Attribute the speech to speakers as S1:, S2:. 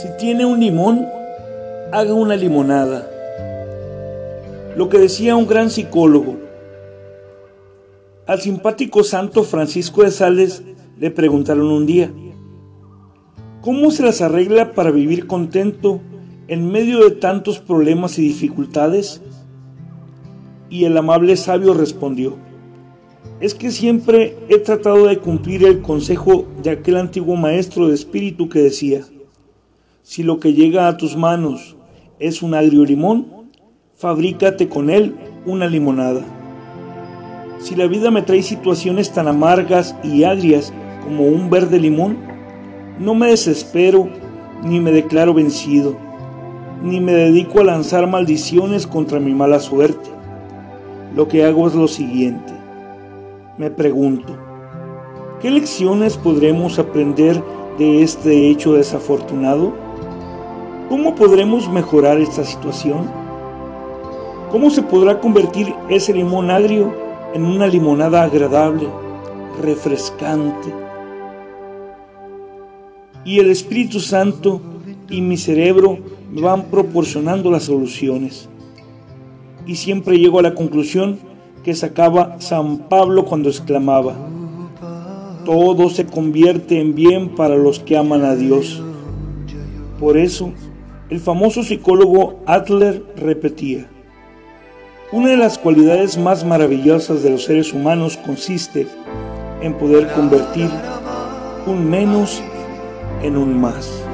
S1: Si tiene un limón, haga una limonada. Lo que decía un gran psicólogo. Al simpático santo Francisco de Sales le preguntaron un día, ¿cómo se las arregla para vivir contento en medio de tantos problemas y dificultades? Y el amable sabio respondió, es que siempre he tratado de cumplir el consejo de aquel antiguo maestro de espíritu que decía, si lo que llega a tus manos es un agrio limón, fabrícate con él una limonada. Si la vida me trae situaciones tan amargas y agrias como un verde limón, no me desespero ni me declaro vencido, ni me dedico a lanzar maldiciones contra mi mala suerte. Lo que hago es lo siguiente. Me pregunto, ¿qué lecciones podremos aprender de este hecho desafortunado? ¿Cómo podremos mejorar esta situación? ¿Cómo se podrá convertir ese limón agrio en una limonada agradable, refrescante? Y el Espíritu Santo y mi cerebro me van proporcionando las soluciones. Y siempre llego a la conclusión que sacaba San Pablo cuando exclamaba, todo se convierte en bien para los que aman a Dios. Por eso, el famoso psicólogo Adler repetía, una de las cualidades más maravillosas de los seres humanos consiste en poder convertir un menos en un más.